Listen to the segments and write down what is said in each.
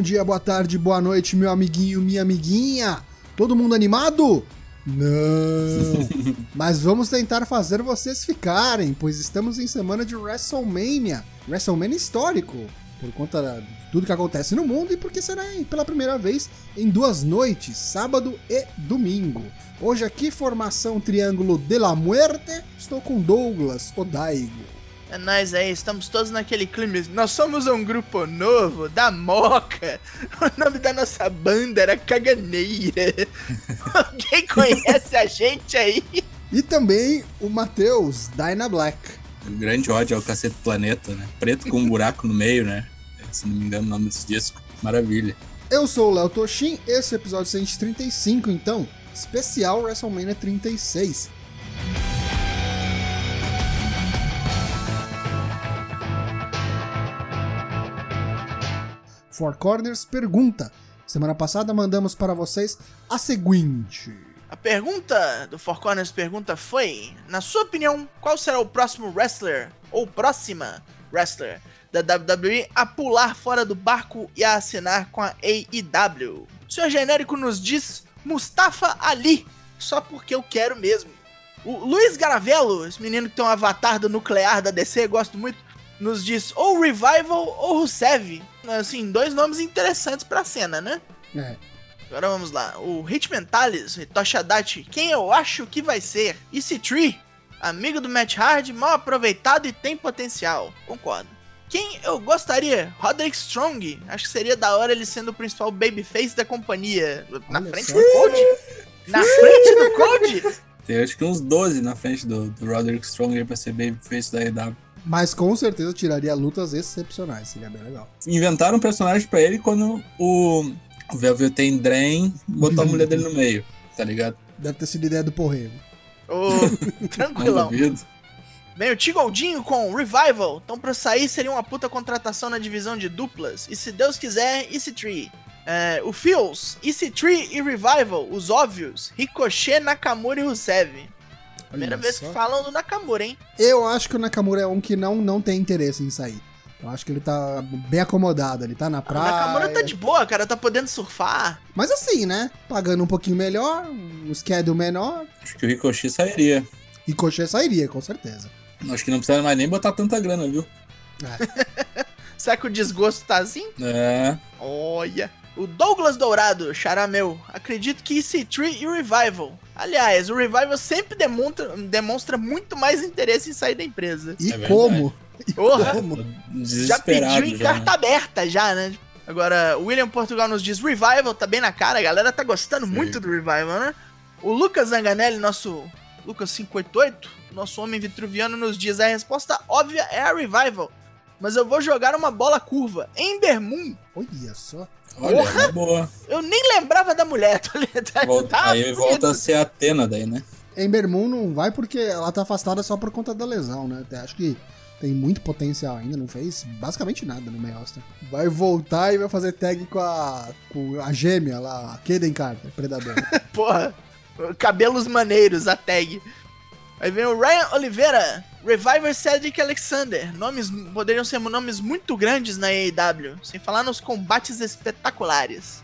Bom dia, boa tarde, boa noite, meu amiguinho, minha amiguinha. Todo mundo animado? Não! Mas vamos tentar fazer vocês ficarem, pois estamos em semana de WrestleMania. WrestleMania histórico, por conta de tudo que acontece no mundo e porque será pela primeira vez em duas noites, sábado e domingo. Hoje aqui, formação Triângulo de la Muerte, estou com Douglas Odaigo. É nóis aí, estamos todos naquele clima. Nós somos um grupo novo, da Moca. O nome da nossa banda era Caganeira. Alguém conhece a gente aí? E também o Matheus, Dyna Black. O grande ódio ao Cacete Planeta, né? Preto com um buraco no meio, né? Se não me engano o nome desse disco. Maravilha. Eu sou o Léo Toshin, esse é o episódio 135, então, especial WrestleMania 36. Four Corners pergunta. Semana passada mandamos para vocês a seguinte. A pergunta do Four Corners pergunta foi: Na sua opinião, qual será o próximo wrestler ou próxima wrestler da WWE a pular fora do barco e a assinar com a AEW? O senhor genérico nos diz Mustafa Ali, só porque eu quero mesmo. O Luiz Garavello, esse menino que tem um avatar do nuclear da DC, gosto muito, nos diz ou Revival ou Rusev assim, dois nomes interessantes pra cena, né? É. Agora vamos lá. O Hitman Tales, Hitoshi Adachi, quem eu acho que vai ser? EC3, amigo do Matt Hardy, mal aproveitado e tem potencial. Concordo. Quem eu gostaria? Roderick Strong. Acho que seria da hora ele sendo o principal babyface da companhia. Na Olha frente só. do Code? Na frente do Code? Tem acho que uns 12 na frente do, do Roderick Strong pra ser babyface da EW. Mas com certeza tiraria lutas excepcionais, seria bem legal. Inventaram um personagem pra ele quando o, Velveteen Drain botou a mulher dele no meio, tá ligado? Deve ter sido ideia do. Ô, Não tranquilão. Vem o Tigoldinho com Revival. Então, pra sair, seria uma puta contratação na divisão de duplas. E se Deus quiser, EC3. É, o Fields, EC3 e Revival, os óbvios. Ricochet, Nakamura e Rusev. Primeira Olha vez só. que falam do Nakamura, hein? Eu acho que o Nakamura é um que não, não tem interesse em sair. Eu acho que ele tá bem acomodado, ele tá na O praia. Nakamura tá de boa, cara, tá podendo surfar. Mas assim, né? Pagando um pouquinho melhor, um schedule menor, Acho que o Ricochet sairia. Coxê sairia, com certeza. Acho que não precisa mais nem botar tanta grana, viu? Será que o desgosto tá assim? É. Olha. O Douglas Dourado, xará meu, acredito que EC3 e o Revival. Aliás, o Revival sempre demonstra, demonstra muito mais interesse em sair da empresa. E É como? E Porra. como? Já pediu em já, carta né? aberta já, né? Agora, o William Portugal nos diz Revival, tá bem na cara, a galera tá gostando Sim. muito do Revival, né? O Lucas Zanganelli, nosso Lucas 588, nosso homem vitruviano, nos diz a resposta óbvia é a Revival. Mas eu vou jogar uma bola curva. Ember Moon. Olha só. Olha, Porra! é boa. Eu nem lembrava da mulher, tá? Volta- Tá aí volta a ser a Atena daí, né? Ember Moon não vai porque ela tá afastada só por conta da lesão, né? Até Acho que tem muito potencial ainda, não fez basicamente nada no main roster. Vai voltar e vai fazer tag com a, com a gêmea lá, a Kaden Carter, Predador. Porra, cabelos maneiros, a tag. Aí vem o Ryan Oliveira, Reviver Cedric Alexander. Nomes poderiam ser nomes muito grandes na AEW, sem falar nos combates espetaculares.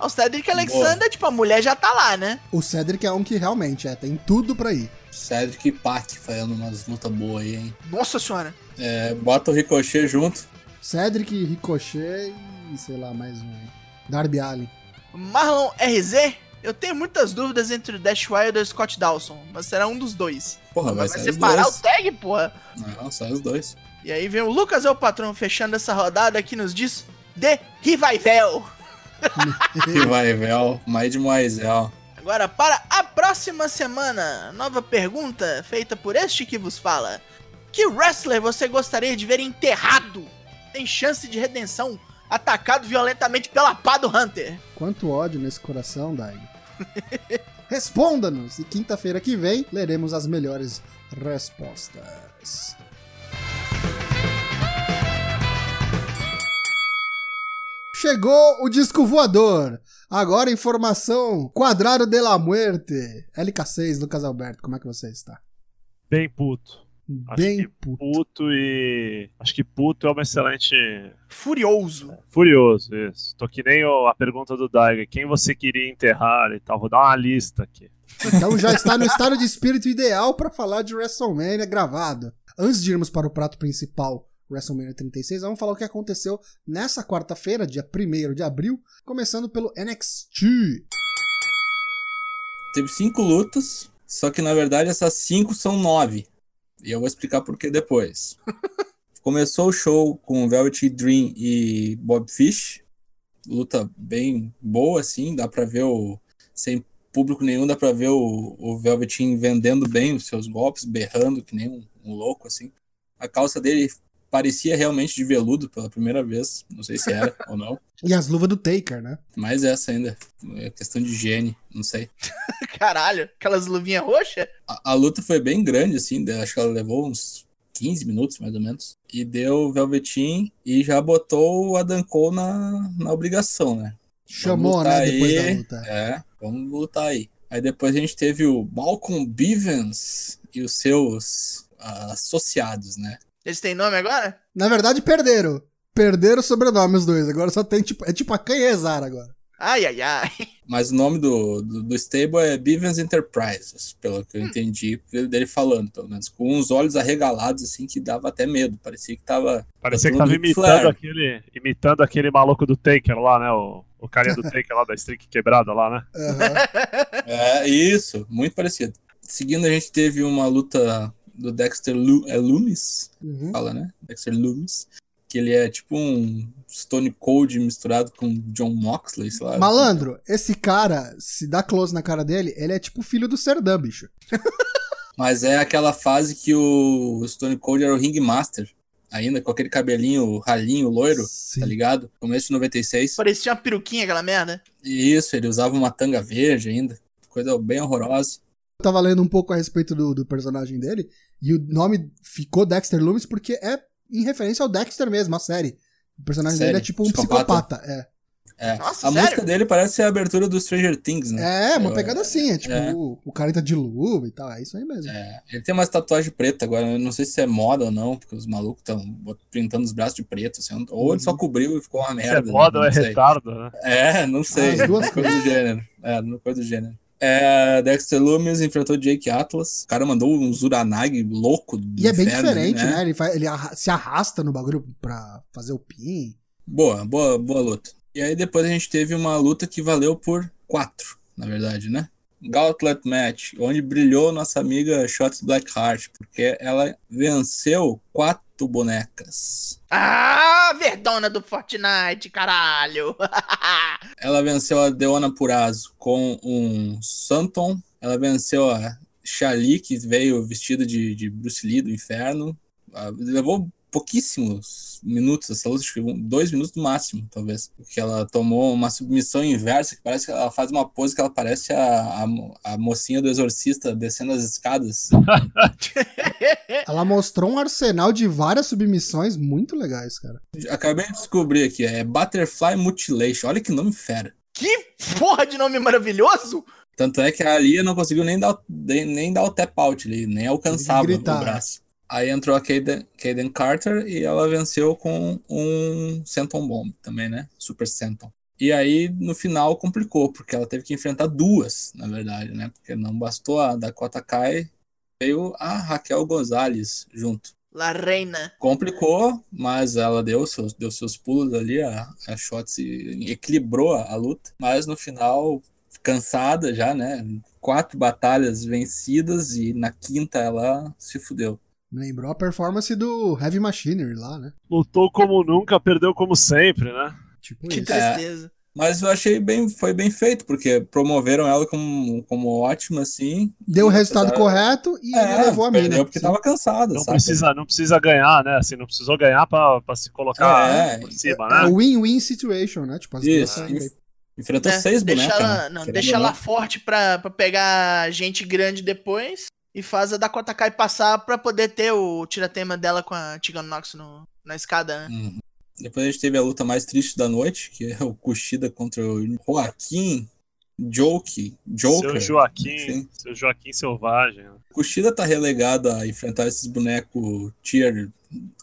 O Cedric Alexander, tipo, a mulher já tá lá, né? o Cedric é um que realmente é, tem tudo pra ir. Cedric e Pac fazendo umas lutas boas aí, hein? Nossa senhora. É, bota o Ricochet junto. Cedric, Ricochet e sei lá, mais um aí. Darby Allin. Marlon RZ, eu tenho muitas dúvidas entre o Dash Wild e o Scott Dawson, mas será um dos dois. Porra, vai, vai separar dois. o tag, porra. Não, só os dois. E aí vem o Lucas é o patrão fechando essa rodada que nos diz The Revival. Vel. Mais de Moisel. Agora, para a próxima semana, nova pergunta feita por este que vos fala. Que wrestler você gostaria de ver enterrado? Tem chance de redenção, atacado violentamente pela pá do Hunter. Quanto ódio nesse coração, Daigo. Responda-nos! E quinta-feira que vem leremos as melhores respostas. Chegou o disco voador. Agora informação quadrado de la muerte. LK6, Lucas Alberto, como é que você está? Bem puto. Acho Bem que puto. puto e. Acho que puto é uma excelente. Furioso. Furioso, isso. Tô que nem a pergunta do Daiga. Quem você queria enterrar e tal? Vou dar uma lista aqui. Então já está no estado de espírito ideal para falar de WrestleMania gravado. Antes de irmos para o prato principal, WrestleMania 36, vamos falar o que aconteceu nessa quarta-feira, dia 1 de abril, começando pelo NXT. Teve cinco lutas, só que na verdade essas cinco são nove. E eu vou explicar por que depois. Começou o show com Velvet Dream e Bob Fish. Luta bem boa, assim. Dá pra ver o. Sem público nenhum, dá pra ver o, o Velveteen vendendo bem os seus golpes, berrando que nem um, um louco, assim. A calça dele parecia realmente de veludo pela primeira vez. Não sei se era ou não. E as luvas do Taker, né? Mas essa ainda. É questão de higiene, não sei. Caralho, aquelas luvinhas roxas? A, a luta foi bem grande, assim, acho que ela levou uns 15 minutos, mais ou menos. E deu o Velveteen e já botou o Adam Cole na, na obrigação, né? Chamou, né, lutar depois aí. da luta. É, vamos lutar aí. Aí depois a gente teve o Malcolm Bivens e os seus ah, associados, né? Eles têm nome agora? Na verdade, perderam. Perderam o sobrenome os dois. Agora só tem tipo. É tipo a Canhezar agora. Ai, ai, ai. Mas o nome do, do, do stable é Bivens Enterprises, pelo que eu entendi dele falando, pelo menos. Com uns olhos arregalados, assim, que dava até medo. Parecia que tava Parecia que tava imitando aquele, imitando aquele maluco do Taker lá, né? O, o carinha do Taker lá, da streak quebrada lá, né? Aham. É, isso, muito parecido. Seguindo, a gente teve uma luta do Dexter Lu é Loomis, Uhum. fala, né? Dexter Loomis. Que ele é tipo um Stone Cold misturado com John Moxley, sei lá. Malandro, esse cara, se dá close na cara dele, ele é tipo filho do Serdã, bicho. Mas é aquela fase que o Stone Cold era o Ringmaster. Ainda com aquele cabelinho ralinho, loiro, Sim. tá ligado? Começo de 96. Parecia uma peruquinha aquela merda. E isso, ele usava uma tanga verde ainda. Coisa bem horrorosa. Eu tava lendo um pouco a respeito do, do personagem dele, e o nome ficou Dexter Loomis porque é em referência ao Dexter mesmo, a série. O personagem Série? dele é tipo um Psicopata? psicopata. É. É. Nossa, a sério? música dele parece a abertura do Stranger Things, né? É, uma Eu- pegada assim, é tipo, é. o, o cara tá de luva e tal, é isso aí mesmo. É, ele tem umas tatuagens pretas agora, eu não sei se é moda ou não, porque os malucos estão pintando os braços de preto, assim, ou ele só cobriu e ficou uma Se merda. é né? moda ou é retardo, né? É, não sei. As duas coisa do gênero. É, não coisa do gênero. É, Dexter Loomis enfrentou Jake Atlas. O cara mandou um Zuranag louco do E é bem inferno, diferente, né? Ele, faz, ele arra- se arrasta no bagulho pra fazer o pin. Boa, boa, boa luta. E aí depois a gente teve uma luta que valeu por quatro, na verdade, né? Gauntlet Match, onde brilhou nossa amiga Shots Blackheart, porque ela venceu quatro bonecas. Ah, verdona do Fortnite, caralho. Ela venceu a Deona Purazo com um Santon. Ela venceu a Shali, que veio vestida de, de Bruce Lee do inferno. Ah, Levou pouquíssimos minutos essa luta, acho que dois minutos no máximo, talvez. Porque ela tomou uma submissão inversa, que parece que ela faz uma pose que ela parece a, a, a mocinha do exorcista descendo as escadas. Ela mostrou um arsenal de várias submissões muito legais, cara. Acabei de descobrir aqui, é Butterfly Mutilation. Olha que nome fera. que porra de nome maravilhoso. Tanto é que a Alia não conseguiu nem dar, o- nem, nem dar o tap out ali, nem alcançava o que braço. Aí entrou a Kaden, Kaden Carter e ela venceu com um Senton Bomb também, né? Super Senton. E aí, no final, complicou, porque ela teve que enfrentar duas, na verdade, né? Porque não bastou a Dakota Kai, veio a Raquel Gonzalez junto. La Reina. Complicou, mas ela deu seus, deu seus pulos ali, a, a Shotzi equilibrou a, a luta, mas no final, cansada já, né? Quatro batalhas vencidas e na quinta ela se fudeu. Me lembrou a performance do Heavy Machinery lá, né? Lutou como nunca, perdeu como sempre, né? Tipo Que isso. tristeza. Mas eu achei bem, foi bem feito, porque promoveram ela como, como ótima, assim. Deu o resultado apesar- correto e É, levou a mina. perdeu porque Sim. tava cansada, Não sabe? precisa, não precisa ganhar, né? Assim, não precisou ganhar pra, pra se colocar É, por cima, É né? o win-win situation, né? Tipo, as duas Isso, bem. Enfrentou É, seis deixa bonecas, ela, né? não, deixa ela forte pra, pra pegar gente grande depois e faz a Dakota Kai passar pra poder ter o tiratema dela com a Tegan Nox no, na escada, né? Uhum. Depois a gente teve a luta mais triste da noite, que é o Kushida contra o Joaquim Joke, Joker. Seu Joaquim, enfim. seu Joaquim Selvagem. né? Kushida tá relegado a enfrentar esses bonecos tier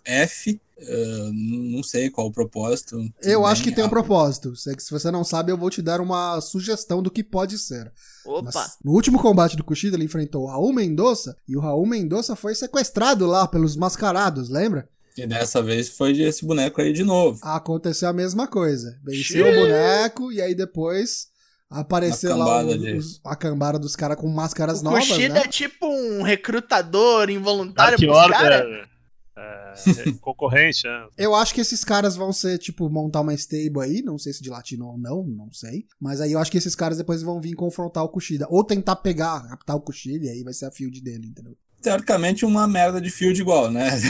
F. ah, não sei qual o propósito. Eu acho que tem um propósito. Se se você não sabe, eu vou te dar uma sugestão do que pode ser. Opa. Mas no último combate do Kushida, ele enfrentou o Raul Mendonça e o Raul Mendonça foi sequestrado lá pelos mascarados, lembra? E dessa vez foi esse boneco aí de novo. Aconteceu a mesma coisa. Venceu o boneco e aí depois apareceu lá o- os- a cambada dos caras com máscaras O novas, Kushida né? é tipo um recrutador involuntário Dark pros caras. Order. é, concorrente, né? Eu acho que esses caras vão ser, tipo, montar uma stable aí, não sei se de latino ou não, não sei. Mas aí eu acho que esses caras depois vão vir confrontar o Kushida. Ou tentar pegar, captar o Kushida, e aí vai ser a field dele, entendeu? Teoricamente, uma merda de field igual, né?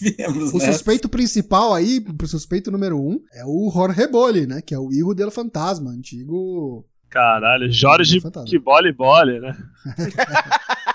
E viemos, O né? suspeito principal aí, o suspeito número um, é o Jorge Reboli, né? Que é o Hijo del Fantasma, antigo. Caralho, Jorge que bole bole, né?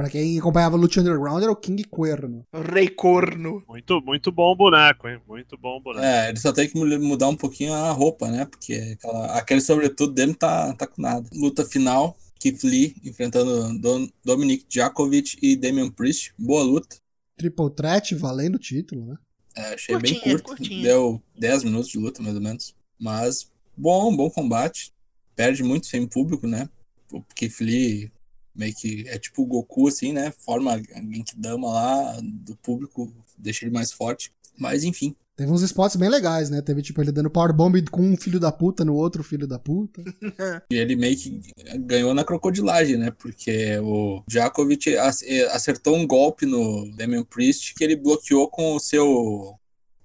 Pra quem acompanhava Lucha Underground, era o King Cuerno. Rei corno. Muito, muito bom boneco, hein? Muito bom boneco. É, ele só tem que mu- mudar um pouquinho a roupa, né? Porque aquela- aquele sobretudo dele tá, tá com nada. Luta final, Keith Lee enfrentando Don- Dominic Djakovic e Damian Priest. Boa luta. Triple Threat valendo o título, né? É, achei bem curto. curtinha. Deu 10 minutos de luta, mais ou menos. Mas bom, bom combate. Perde muito sem público, né? O Keith Lee meio que é tipo o Goku, assim, né? Forma a Genkidama lá do público, deixa ele mais forte. Mas enfim, Teve uns spots bem legais, né? Teve, tipo, ele dando powerbomb com um filho da puta no outro filho da puta. E ele meio que ganhou na crocodilagem, né? Porque o Djokovic ac- acertou um golpe no Damian Priest que ele bloqueou com o seu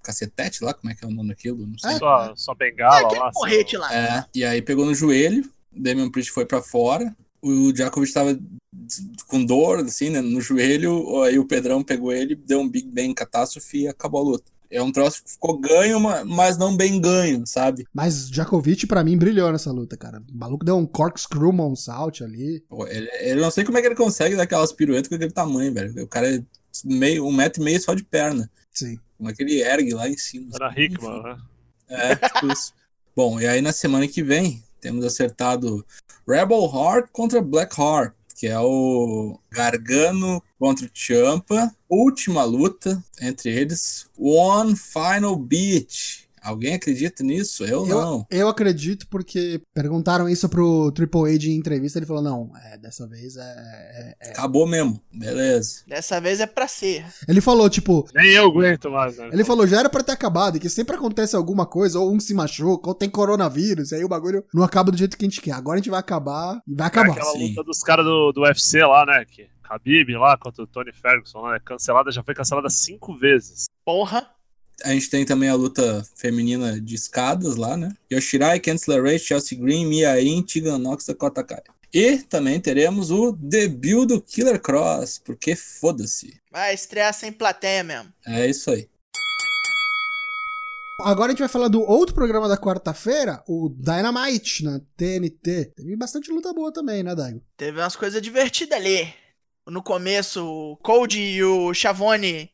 cacetete lá, como é que é o nome daquilo? Não sei. É. Só, só bengala aquele lá. porrete seu- lá. É, e aí pegou no joelho, o Damian Priest foi pra fora, o Djokovic tava com dor, assim, né, no joelho, aí o Pedrão pegou ele, deu um Big Bang catástrofe e acabou a luta. É um troço que ficou ganho, ma- mas não bem ganho, sabe? Mas Djokovic, pra mim, brilhou nessa luta, cara. O maluco deu um corkscrew moonsault ali. Pô, Ele, ele não sei como é que ele consegue dar aquelas piruetas com aquele tamanho, velho. O cara é meio, um metro e meio só de perna. Sim. Como é que ele ergue lá em cima. Era Hickman, né? É, tipo isso. Bom, e aí na semana que vem temos acertado Rebel Heart contra Black Heart, que é o Gargano contra o Champa. Última luta entre eles. One Final Beat. Alguém acredita nisso? Eu não. Eu acredito porque perguntaram isso pro Triple H em entrevista, ele falou, não, é, dessa vez é, é- Acabou mesmo. Beleza. Dessa vez é pra ser. Ele falou, tipo, Nem eu aguento mais, né? ele falou, já era pra ter acabado, e que sempre acontece alguma coisa, ou um se machuca, ou tem coronavírus, e aí o bagulho não acaba do jeito que a gente quer. Agora a gente vai acabar e vai É acabar. aquela sim. luta dos caras do, do UFC lá, né? Que Khabib lá contra o Tony Ferguson né? Cancelada, já foi cancelada cinco vezes. Porra. A gente tem também a luta feminina de escadas lá, né? Yoshirai, Kensler Ray, Chelsea Green, Mia In, Tegan Nox, Dakota Kai. E também teremos o debut do Killer Cross, porque foda-se. Vai estrear sem plateia mesmo. É isso aí. Agora a gente vai falar do outro programa da quarta-feira, o Dynamite, na TNT. Teve bastante luta boa também, né, Daigo? Teve umas coisas divertidas ali. No começo, o Cody e o Chavone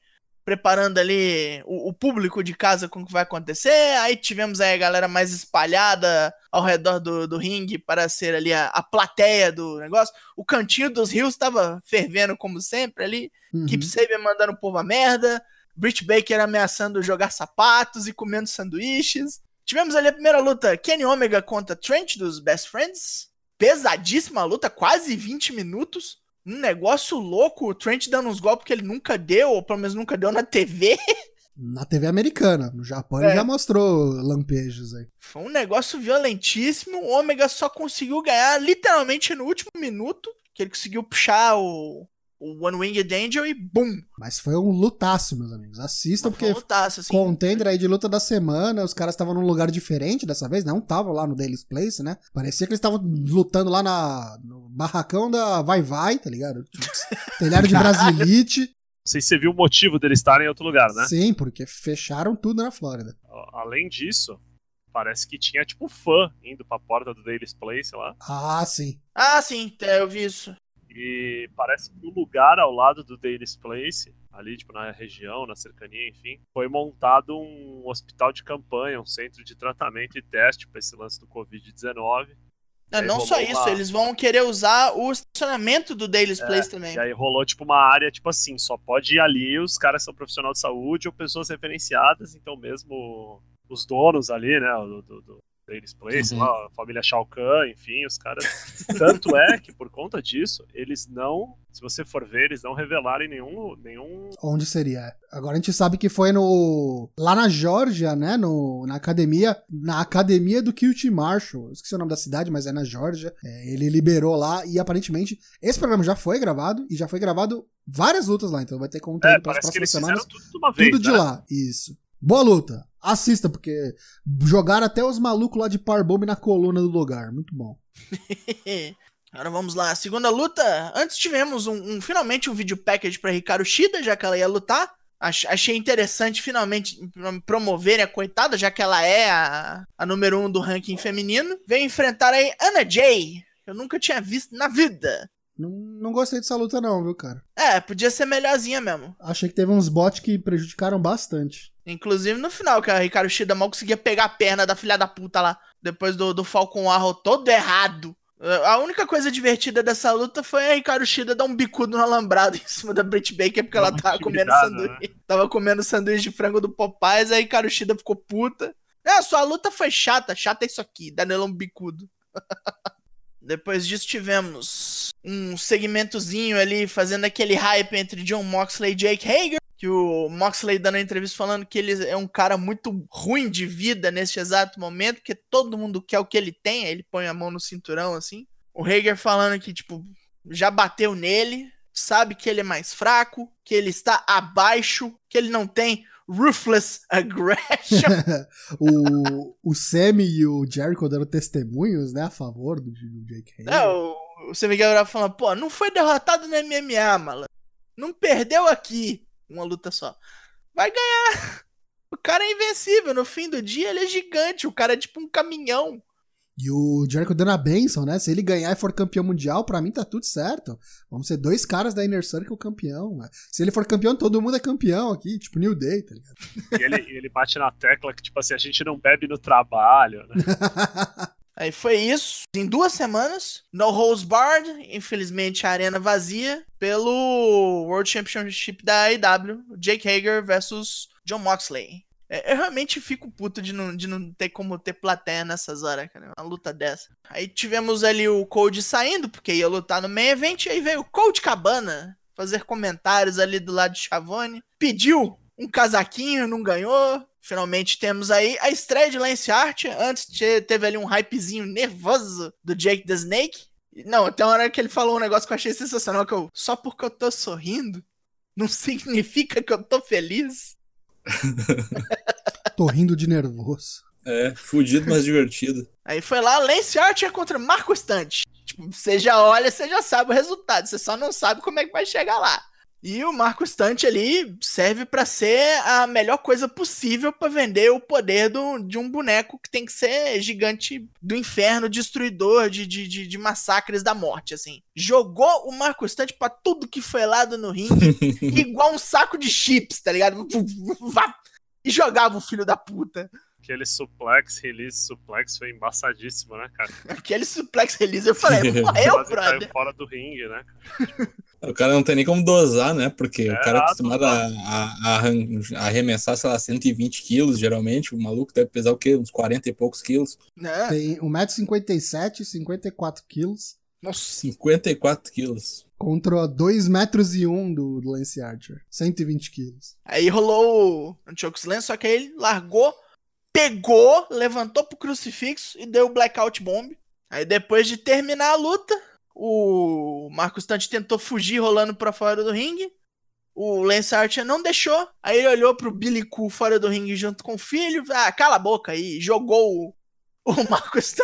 preparando ali o, o público de casa com o que vai acontecer. Aí tivemos aí a galera mais espalhada ao redor do, do ringue para ser ali a, a plateia do negócio. O cantinho dos rios estava fervendo como sempre ali. Uhum. Keep Sabian mandando o povo a merda. Britt Baker ameaçando jogar sapatos e comendo sanduíches. Tivemos ali a primeira luta, Kenny Omega contra Trent dos Best Friends. Pesadíssima luta, quase 20 minutos. Um negócio louco, o Trent dando uns golpes que ele nunca deu, ou pelo menos nunca deu na TV. Na TV americana. No Japão É. ele já mostrou lampejos aí. Foi um negócio violentíssimo. O Omega só conseguiu ganhar literalmente no último minuto, que ele conseguiu puxar o, o One Winged Angel e BUM! Mas foi um lutaço, meus amigos. Assistam, Foi um porque lutaço, assim. contender aí de luta da semana, os caras estavam num lugar diferente dessa vez, não estavam lá no Daily's Place, né? Parecia que eles estavam lutando lá na, no barracão da Vai Vai, tá ligado? Telhado de Brasilite. Não sei se você viu o motivo dele estarem em outro lugar, né? Sim, porque fecharam tudo na Flórida. Além disso, parece que tinha, tipo, fã indo pra porta do Daily's Place lá. Ah, sim. Ah, sim, é, eu vi isso. E parece que o lugar ao lado do Daily's Place, ali, tipo, na região, na cercania, enfim, foi montado um hospital de campanha, um centro de tratamento e teste para esse lance do Covid-19. Não, aí não só isso, uma- eles vão querer usar o estacionamento do Daily's É, Place também. E aí rolou, tipo, uma área, tipo assim, só pode ir ali os caras são profissionais de saúde ou pessoas referenciadas, então mesmo os donos ali, né, do, do, do Daily's Place, Uhum. lá, a família Shao Kahn, enfim, os caras... Tanto é que, por conta disso, eles não, se você for ver, eles não revelaram nenhum, nenhum Onde seria? Agora a gente sabe que foi no. Lá na Geórgia, né? No, na academia. Na academia do QT Marshall. Eu esqueci o nome da cidade, mas é na Geórgia. É, ele liberou lá e aparentemente esse programa já foi gravado e já foi gravado várias lutas lá. Então vai ter conteúdo É, para as próximas eles semanas. tudo de uma vez, Tudo de né? lá, isso. Boa luta. Assista, porque jogaram até os malucos lá de Parbomb na coluna do lugar. Muito bom. Agora vamos lá, segunda luta. Antes tivemos um, um- finalmente um vídeo package pra Ricardo Shida, já que ela ia lutar. Ach- achei interessante finalmente prom- promoverem a coitada, já que ela é a, a número um do ranking feminino. Veio enfrentar aí Anna Jay. Eu nunca tinha visto na vida. Não, não gostei dessa luta, não, viu, cara? É, podia ser melhorzinha mesmo. Achei que teve uns bots que prejudicaram bastante. Inclusive no final, que a Ricardo Shida mal conseguia pegar a perna da filha da puta lá. Depois do, do Falcon Arrow todo errado. Uh, A única coisa divertida dessa luta foi a Ricardo Shida dar um bicudo no alambrado em cima da Britt Baker, porque ela Uma tava comendo sanduíche. Tava comendo sanduíche de frango do Popeyes, aí a Ricardo Shida ficou puta. É, a sua luta foi chata, chata é isso aqui, Danilo um bicudo. Depois disso tivemos um segmentozinho ali fazendo aquele hype entre John Moxley e Jake Hager. Que o Moxley dando entrevista falando que ele é um cara muito ruim de vida neste exato momento, porque todo mundo quer o que ele tem, aí ele põe a mão no cinturão assim. O Hager falando que, tipo, já bateu nele, sabe que ele é mais fraco, que ele está abaixo, que ele não tem ruthless aggression. o, o Sammy e o Jericho dando testemunhos, né, a favor do, do Jake Hager. É, o, o Sammy Guevara falando, pô, não foi derrotado no MMA, malandro. Não perdeu aqui uma luta só. Vai ganhar. O cara é invencível. No fim do dia, ele é gigante. O cara é tipo um caminhão. E o Jericho dando a benção, né? Se ele ganhar e for campeão mundial, pra mim tá tudo certo. Vamos ser dois caras da Inner Circle campeão. né? Se ele for campeão, todo mundo é campeão aqui, tipo New Day, tá ligado? E ele, ele bate na tecla que, tipo assim, a gente não bebe no trabalho, né? Aí foi isso. Em duas semanas, no holds barred, infelizmente a arena vazia, pelo World Championship da AEW, Jake Hager versus John Moxley. É, Eu realmente fico puto de não, de não ter como ter plateia nessas horas, cara. Uma luta dessa. Aí tivemos ali o Code saindo, porque ia lutar no main event, e aí veio o Cold Cabana fazer comentários ali do lado de Chavone. Pediu um casaquinho, não ganhou. Finalmente temos aí a estreia de Lance Archer. Antes te- teve ali um hypezinho nervoso do Jake the Snake. Não, até uma hora que ele falou um negócio que eu achei sensacional, que eu, só porque eu tô sorrindo, não significa que eu tô feliz. Tô rindo de nervoso. É, fudido, mas divertido. Aí foi lá, Lance Archer contra Marco Stunt. Tipo, você já olha, você já sabe o resultado, você só não sabe como é que vai chegar lá. E o Marco Stunt ali serve pra ser a melhor coisa possível pra vender o poder do, de um boneco que tem que ser gigante do inferno, destruidor de, de, de, de massacres da morte, assim. Jogou o Marco Stunt pra tudo que foi lado no ringue, igual um saco de chips, tá ligado? E jogava o filho da puta. Aquele suplex, release suplex foi embaçadíssimo, né, cara? Aquele suplex release, eu falei, morreu, Quase caiu brother. fora do ringue, né? O cara não tem nem como dosar, né? Porque É, o cara é ah, acostumado a, a- a arremessar, sei lá, 120 quilos, geralmente. O maluco deve pesar o quê? Uns 40 e poucos quilos. Né? Tem 1,57m, 54 quilos. Nossa, 54 quilos. Contra 2 metros e 1 do, do Lance Archer. 120 quilos. Aí rolou o Chokeslam, só que aí ele largou, pegou, levantou pro crucifixo e deu o Blackout Bomb. Aí depois de terminar a luta, o Marcos Tante tentou fugir rolando pra fora do ringue. O Lance Archer não deixou. Aí ele olhou pro Billy Cool fora do ringue junto com o filho. Ah, cala a boca aí. Jogou o, o Marcos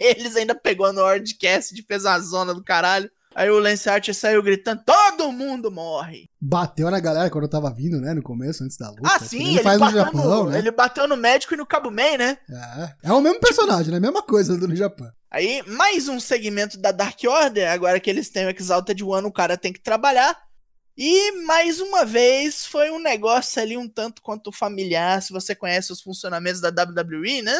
neles, ainda pegou no Hardcast, fez uma zona do caralho. Aí o Lance Archer saiu gritando: Todo mundo morre! Bateu na galera quando eu tava vindo, né? No começo, antes da luta. Ah, que sim, nem ele, faz no bateu Japão, no, né? ele bateu no médico e no Cabo Man, né? É. é o mesmo personagem, né? Mesma coisa do no Japão. Aí, mais um segmento da Dark Order, agora que eles têm o Exalted One, o cara tem que trabalhar. E, mais uma vez, foi um negócio ali um tanto quanto familiar, se você conhece os funcionamentos da WWE, né?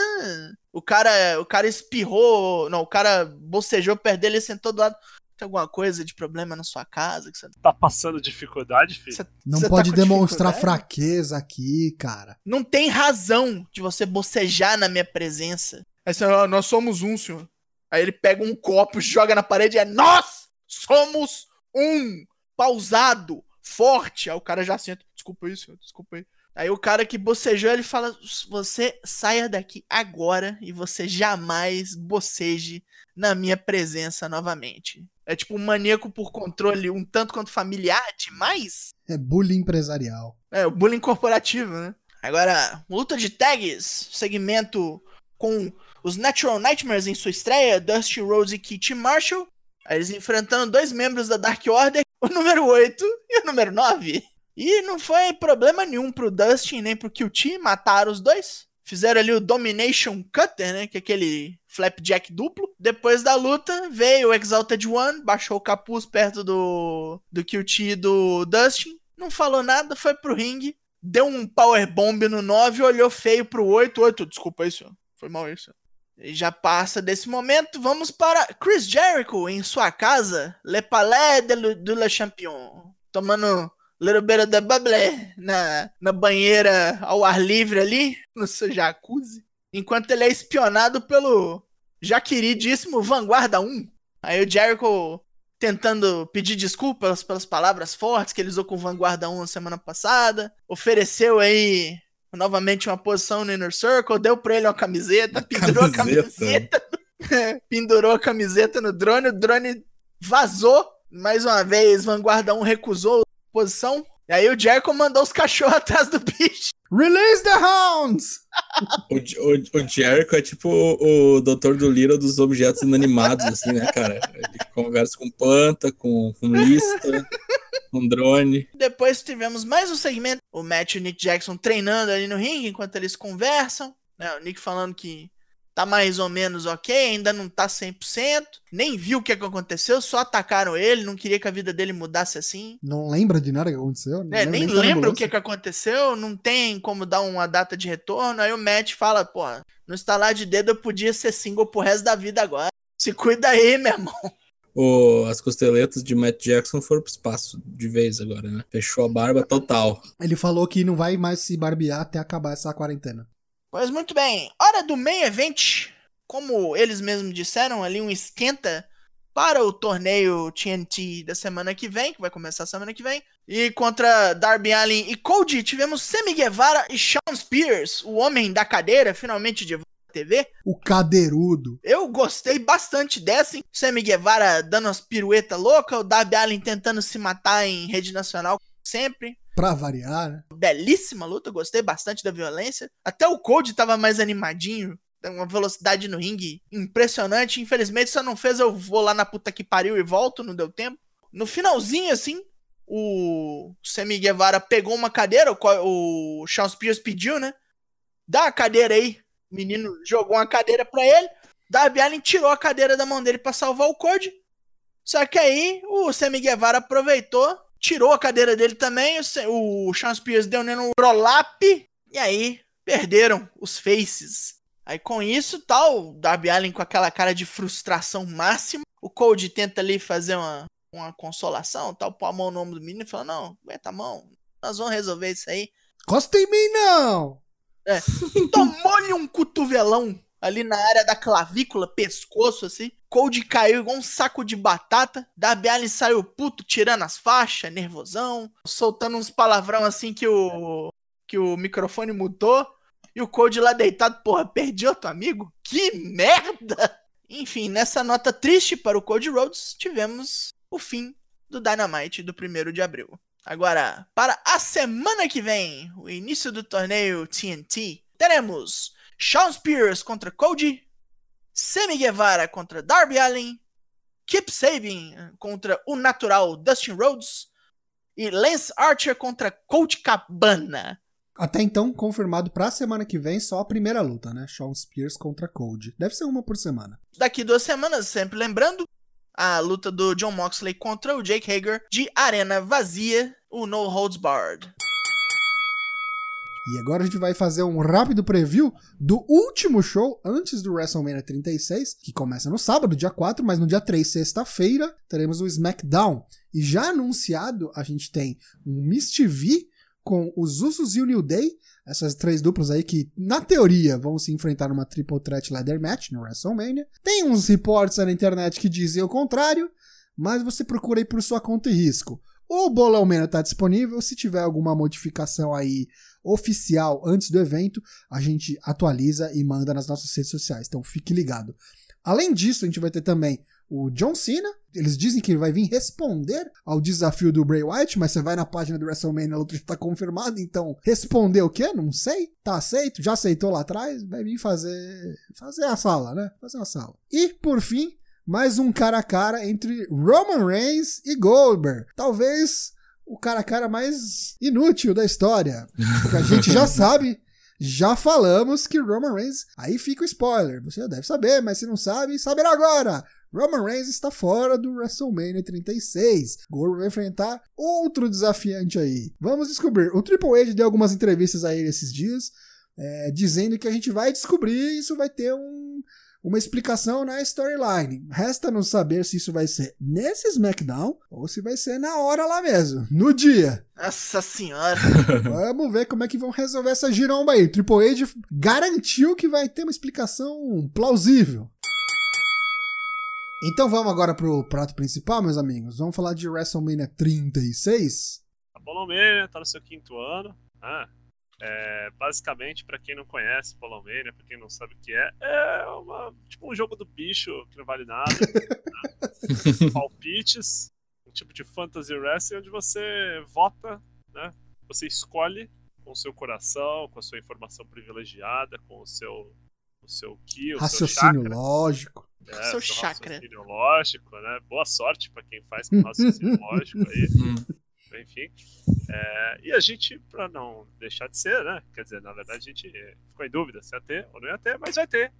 O cara, o cara espirrou, não, o cara bocejou perto dele e sentou do lado. Tem alguma coisa de problema na sua casa que você Tá passando dificuldade, filho? Você- Não você tá pode com demonstrar fraqueza aqui, cara. Não tem razão de você bocejar na minha presença. Aí você, "Ah, nós somos um, senhor. Aí ele pega um copo, joga na parede e é nós somos um. Pausado, forte. Aí o cara já senta. Desculpa aí, senhor, desculpa aí. Aí o cara que bocejou, ele fala: Você saia daqui agora e você jamais boceje na minha presença novamente. É tipo um maníaco por controle um tanto quanto familiar demais. É bullying empresarial. É, o bullying corporativo, né? Agora, luta de tags, segmento com os Natural Nightmares em sua estreia, Dusty Rhodes e Kit Marshall. Eles enfrentando dois membros da Dark Order, o número 8 e o número 9. E não foi problema nenhum pro Dustin nem pro QT, mataram os dois. Fizeram ali o Domination Cutter, né? Que é aquele flapjack duplo. Depois da luta, veio o Exalted One, baixou o capuz perto do, do QT do Dustin. Não falou nada, foi pro ringue. Deu um powerbomb no 9, olhou feio pro 8. 8, desculpa aí, senhor. Foi mal isso. E já passa desse momento, vamos para Chris Jericho em sua casa, Le Palais de, de Le Champion. Tomando little bit of the bubble na, na banheira ao ar livre ali, no seu jacuzzi. Enquanto ele é espionado pelo já queridíssimo Vanguarda 1. Aí o Jericho tentando pedir desculpas pelas palavras fortes que ele usou com o Vanguarda 1 na semana passada. Ofereceu aí novamente uma posição no Inner Circle, deu pra ele uma camiseta, pendurou a camiseta. camiseta. pendurou a camiseta no drone, o drone vazou. Mais uma vez, Vanguarda 1 recusou posição. E aí o Jericho mandou os cachorros atrás do bicho. Release the hounds! O, o, o Jericho é tipo o, o doutor do Lira dos objetos inanimados, assim, né, cara? Ele conversa com planta, com, com lista, com drone. Depois tivemos mais um segmento. O Matt e o Nick Jackson treinando ali no ringue enquanto eles conversam. né? O Nick falando que tá mais ou menos ok, ainda não tá 100%. Nem viu o que, que aconteceu, só atacaram ele, não queria que a vida dele mudasse assim. Não lembra de nada que aconteceu? É, nem que tá lembra o que, que aconteceu, não tem como dar uma data de retorno. Aí o Matt fala, pô, no estalar de dedo eu podia ser single pro resto da vida agora. Se cuida aí, meu irmão. O, as costeletas de Matt Jackson foram pro espaço de vez agora, né? Fechou a barba total. Ele falou que não vai mais se barbear até acabar essa quarentena. Pois muito bem, hora do main event. Como eles mesmos disseram ali, um esquenta para o torneio TNT da semana que vem, que vai começar semana que vem. E contra Darby Allin e Cody, tivemos Sammy Guevara e Shawn Spears, o homem da cadeira, finalmente de volta à TV. O cadeirudo. Eu gostei bastante dessa, hein? Sammy Guevara dando umas piruetas loucas, o Darby Allin tentando se matar em rede nacional, como sempre. Pra variar, né? Belíssima luta, gostei bastante da violência. Até o Cody tava mais animadinho. Uma velocidade no ringue impressionante. Infelizmente, só não fez eu vou lá na puta que pariu e volto, não deu tempo. No finalzinho, assim, o Sammy Guevara pegou uma cadeira, o, Shawn Spears pediu, né? Dá a cadeira aí. O menino jogou uma cadeira pra ele. Darby Allin tirou a cadeira da mão dele pra salvar o Cody. Só que aí o Sammy Guevara aproveitou, tirou a cadeira dele também. O, Shawn Spears deu nele um roll-up. E aí perderam os faces. Aí com isso, tal, o Darby Allin com aquela cara de frustração máxima. O Cody tenta ali fazer uma, uma consolação, tal, pôr a mão no ombro do menino e fala: Não, aguenta a mão, nós vamos resolver isso aí. Costa em mim, não! Tomou-lhe um cotovelão ali na área da clavícula, pescoço, assim. Cold caiu igual um saco de batata. Darby Allin saiu puto, tirando as faixas, nervosão, soltando uns palavrão assim que o que o microfone mudou. E o Cold lá deitado, porra, perdi outro amigo? Que merda! Enfim, nessa nota triste para o Cody Rhodes, tivemos o fim do Dynamite do 1 de abril. Agora, para a semana que vem, o início do torneio TNT, teremos Shawn Spears contra Cody, Sammy Guevara contra Darby Allin, Kip Sabin contra o natural Dustin Rhodes e Lance Archer contra Colt Cabana. Até então, confirmado pra semana que vem, só a primeira luta, né? Shawn Spears contra Cody. Deve ser uma por semana. Daqui duas semanas, sempre lembrando, a luta do John Moxley contra o Jake Hager de arena vazia, o No Holds Barred. E agora a gente vai fazer um rápido preview do último show antes do WrestleMania 36, que começa no sábado, dia 4, mas no dia 3, sexta-feira, teremos o SmackDown. E já anunciado, a gente tem um Miss TV com os Usos e o New Day, essas três duplas aí que, na teoria, vão se enfrentar numa Triple Threat Ladder Match no WrestleMania. Tem uns reports na internet que dizem o contrário, mas você procura aí por sua conta e risco. O Bolão Mania está disponível, se tiver alguma modificação aí oficial antes do evento, a gente atualiza e manda nas nossas redes sociais, então fique ligado. Além disso, a gente vai ter também o John Cena. Eles dizem que ele vai vir responder ao desafio do Bray Wyatt, mas você vai na página do WrestleMania, a luta já tá confirmada, então responder o quê? Não sei. Tá aceito? Já aceitou lá atrás? Vai vir fazer fazer a sala, né? Fazer a sala. E por fim, mais um cara a cara entre Roman Reigns e Goldberg. Talvez o cara a cara mais inútil da história. Porque a gente já sabe, já falamos que Roman Reigns. Aí fica o spoiler. Você já deve saber, mas se não sabe, saberá agora. Roman Reigns está fora do WrestleMania 36. Goldberg vai enfrentar outro desafiante aí. Vamos descobrir. O Triple H deu algumas entrevistas aí esses dias, é, dizendo que a gente vai descobrir isso vai ter um, uma explicação na storyline. Resta nos saber se isso vai ser nesse SmackDown ou se vai ser na hora lá mesmo, no dia. Nossa senhora. Vamos ver como é que vão resolver essa giromba aí. Triple H garantiu que vai ter uma explicação plausível. Então vamos agora pro prato principal, meus amigos. Vamos falar de WrestleMania 36. A Bolomania tá no seu quinto ano. Ah, é, basicamente, para quem não conhece Bolomania, para quem não sabe o que é, é uma, tipo um jogo do bicho que não vale nada. né? Palpites, um tipo de fantasy wrestling onde você vota, né? Você escolhe com o seu coração, com a sua informação privilegiada, com o seu o seu ki, o Raciocínio seu chakra. lógico. É, Seu seu chakra. raciocínio lógico, né? Boa sorte pra quem faz com raciocínio lógico aí. Enfim. É, e a gente, pra não deixar de ser, né? Quer dizer, na verdade, a gente ficou em dúvida se ia ter ou não ia ter, mas vai ter.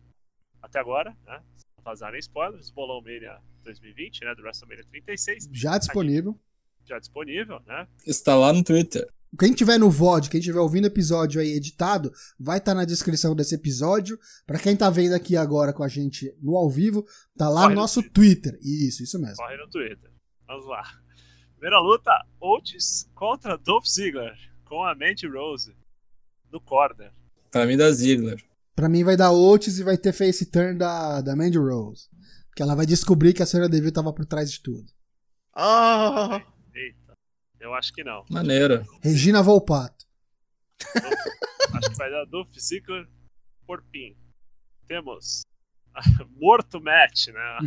Até agora, né? Se não vazarem spoilers, Bolão Mania 2020, né? Do WrestleMania 36. Já disponível. Já disponível, né? Está lá no Twitter. Quem tiver no VOD, quem tiver ouvindo o episódio aí editado, vai estar na descrição desse episódio. Pra quem tá vendo aqui agora com a gente no ao vivo, tá lá Corre no no nosso Twitter. Isso, isso mesmo. Corre no Twitter. Vamos lá. Primeira luta, Otis contra Dolph Ziggler, com a Mandy Rose no corner. Pra mim, da Ziggler. Pra mim vai dar Otis e vai ter face turn da, da Mandy Rose. Que ela vai descobrir que a senhora Deville tava por trás de tudo. Oh, Eita, eu acho que não. Maneiro. Regina Volpato. Acho que vai dar Dolph Ziggler por pin. Temos Morto Match, né?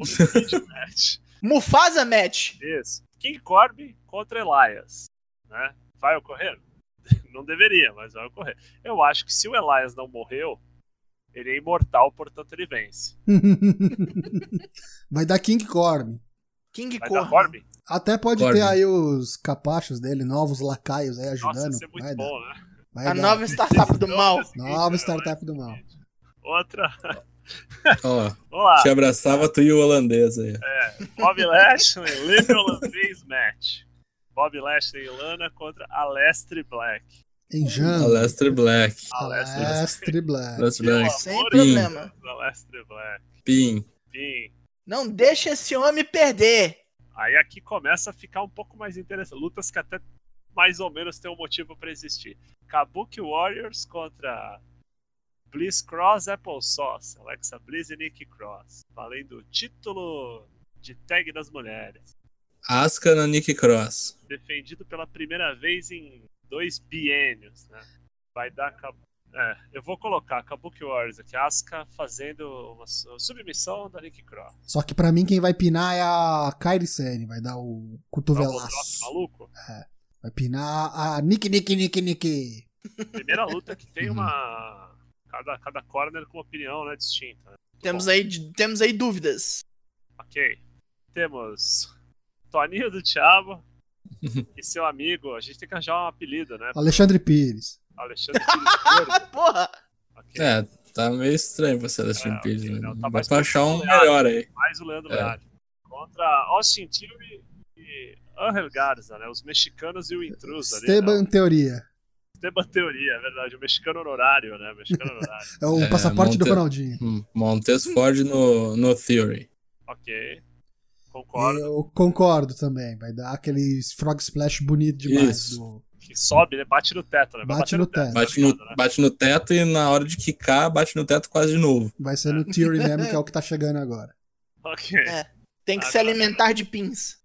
Match. Mufasa match. Isso. King Corbin contra Elias. Né? Vai ocorrer? Não deveria, mas vai ocorrer. Eu acho que se o Elias não morreu, ele é imortal, portanto ele vence. vai dar King Corbin. King Vai dar Corbin. Corbin? Até pode Corbin. ter aí os capachos dele, novos lacaios aí Nossa, ajudando. isso é muito vai dar, bom, né? vai A dar. nova startup do mal. Nova startup do mal. Outra. Ó, Vamos lá. te abraçava tu e o holandês aí. Bob Lashley, Livre Holandês Match. Bob Lashley e Lana contra Alestre Black. Enjambre. Alester Black. Alestre Alestre Black. Alester Pelo Black. Sem problema. Alestre Black. Pin. Pin. Não deixa esse homem perder. Aí aqui começa a ficar um pouco mais interessante. Lutas que até mais ou menos tem um motivo pra existir. Kabuki Warriors contra Bliss Cross Apple Sauce. Alexa Bliss e Nick Cross. Valendo o título de tag das mulheres. Asuka na Nick Cross. Defendido pela primeira vez em dois biênios, né? Vai dar. É, eu vou colocar Kabuki Warriors aqui. Asuka fazendo uma su- submissão da Nick Cross. Só que pra mim quem vai pinar é a Kairi Sane, vai dar o cotovelaço. maluco. Vai pinar a Nick, Nick, Nick, Nick. Primeira luta que tem uma. Cada, cada corner com uma opinião né, distinta. né? Temos bom. aí, temos aí dúvidas. Ok. Temos Toninho do Thiago e seu amigo. A gente tem que arranjar um apelido, né? Alexandre Pires. Alexandre Pires. Porra! Ok. É, tá meio estranho você, Alexandre É, Pires. ok, né? não, tá Dá pra achar um controlado. melhor aí. Mais o Leandro É. Leal. Contra Austin Theory e Angel Garza, né? Os mexicanos e o intruso ali. Esteban né? Teoria. Tem uma teoria, é verdade. O mexicano honorário, né? O mexicano honorário. É o É, passaporte do Monte- Ronaldinho. Hum, Montes Ford no, no Theory. ok. Concordo. Eu concordo também. Vai dar aquele frog splash bonito demais. Isso. do- Que sobe, né? Bate no teto, né? Bate bater no teto. Bate tá no, ligado, né? bate no teto e na hora de quicar, bate no teto quase de novo. Vai ser no Theory mesmo, que é o que tá chegando agora. Ok. É. Tem que Ah, se tá. alimentar de pins.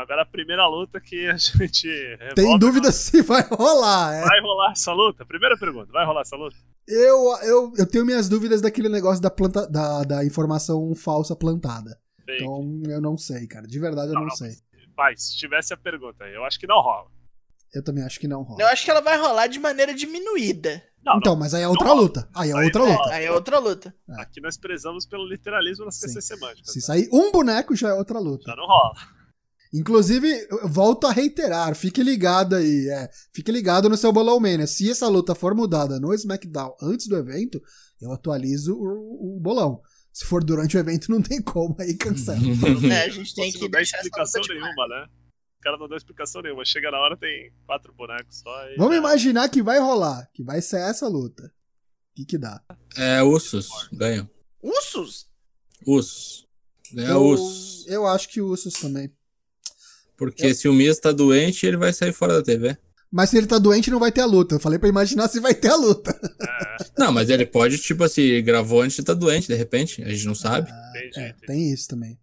Agora a primeira luta que a gente. Tem revolve- dúvida se vai rolar. é. Vai rolar essa luta? Primeira pergunta, vai rolar essa luta? Eu, eu, eu tenho minhas dúvidas daquele negócio da, planta, da, da informação falsa plantada. Fake. Então eu não sei, cara. De verdade eu Não, não, não, sei. Mas, se tivesse a pergunta, eu acho que não rola. Eu também acho que não rola. Eu acho que ela vai rolar de maneira diminuída. Não, então, não. mas aí é outra luta. Aí é Aí outra luta. Aí é outra luta. Aqui nós prezamos pelo literalismo nas questões semânticas. Se né? sair um boneco já é outra luta. Já não rola. Inclusive, eu volto a reiterar, fique ligado aí, é, fique ligado no seu Bolão Mania. Se essa luta for mudada no SmackDown antes do evento, eu atualizo o, o bolão. Se for durante o evento, não tem como, aí cancela. É, a gente tem Você que não dá deixar essa explicação nenhuma, né? O cara não dá explicação nenhuma. Chega na hora, tem quatro bonecos só. E Vamos já- imaginar que vai rolar, que vai ser essa luta. O que que dá? É, Usos. Ganham. Usos? Usos. Ganha eu, Usos. eu acho que Usos também. Porque se o Miz tá doente, ele vai sair fora da TV. Mas se ele tá doente, não vai ter a luta. Eu falei pra imaginar se vai ter a luta. Não, mas ele pode, tipo assim, gravou antes de tá doente, de repente. A gente não sabe. Entendi, É, tem isso também.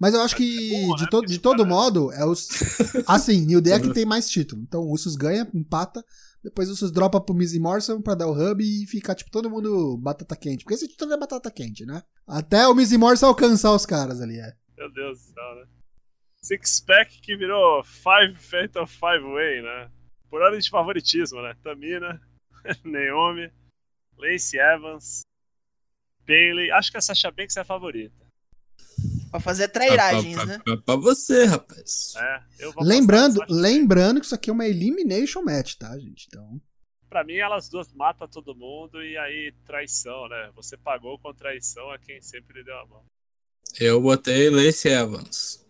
Mas eu acho que, bom, de, né? to- de todo cara- modo, é os. Assim, New Day é que tem mais título. Então o Usos ganha, empata. Depois o Usos dropa pro Miz e Morrison pra dar o hub e ficar, tipo, todo mundo batata quente. Porque esse título é batata quente, né? Até o Miz e Morrison alcançar os caras ali, é. Meu Deus do céu, né? Six Pack que virou Five Fatal Five Way, né? Por ordem de favoritismo, né? Tamina, Naomi, Lacey Evans, Bailey. Acho que a Sasha Banks é a favorita. Pra fazer trairagens, pra, né? pra, pra você, rapaz. É, eu vou Lembrando, lembrando que isso aqui é uma Elimination Match, tá, gente? Então. Pra mim, elas duas matam todo mundo e aí traição, né? Você pagou com traição a quem sempre lhe deu a mão. Eu botei Lacey Evans.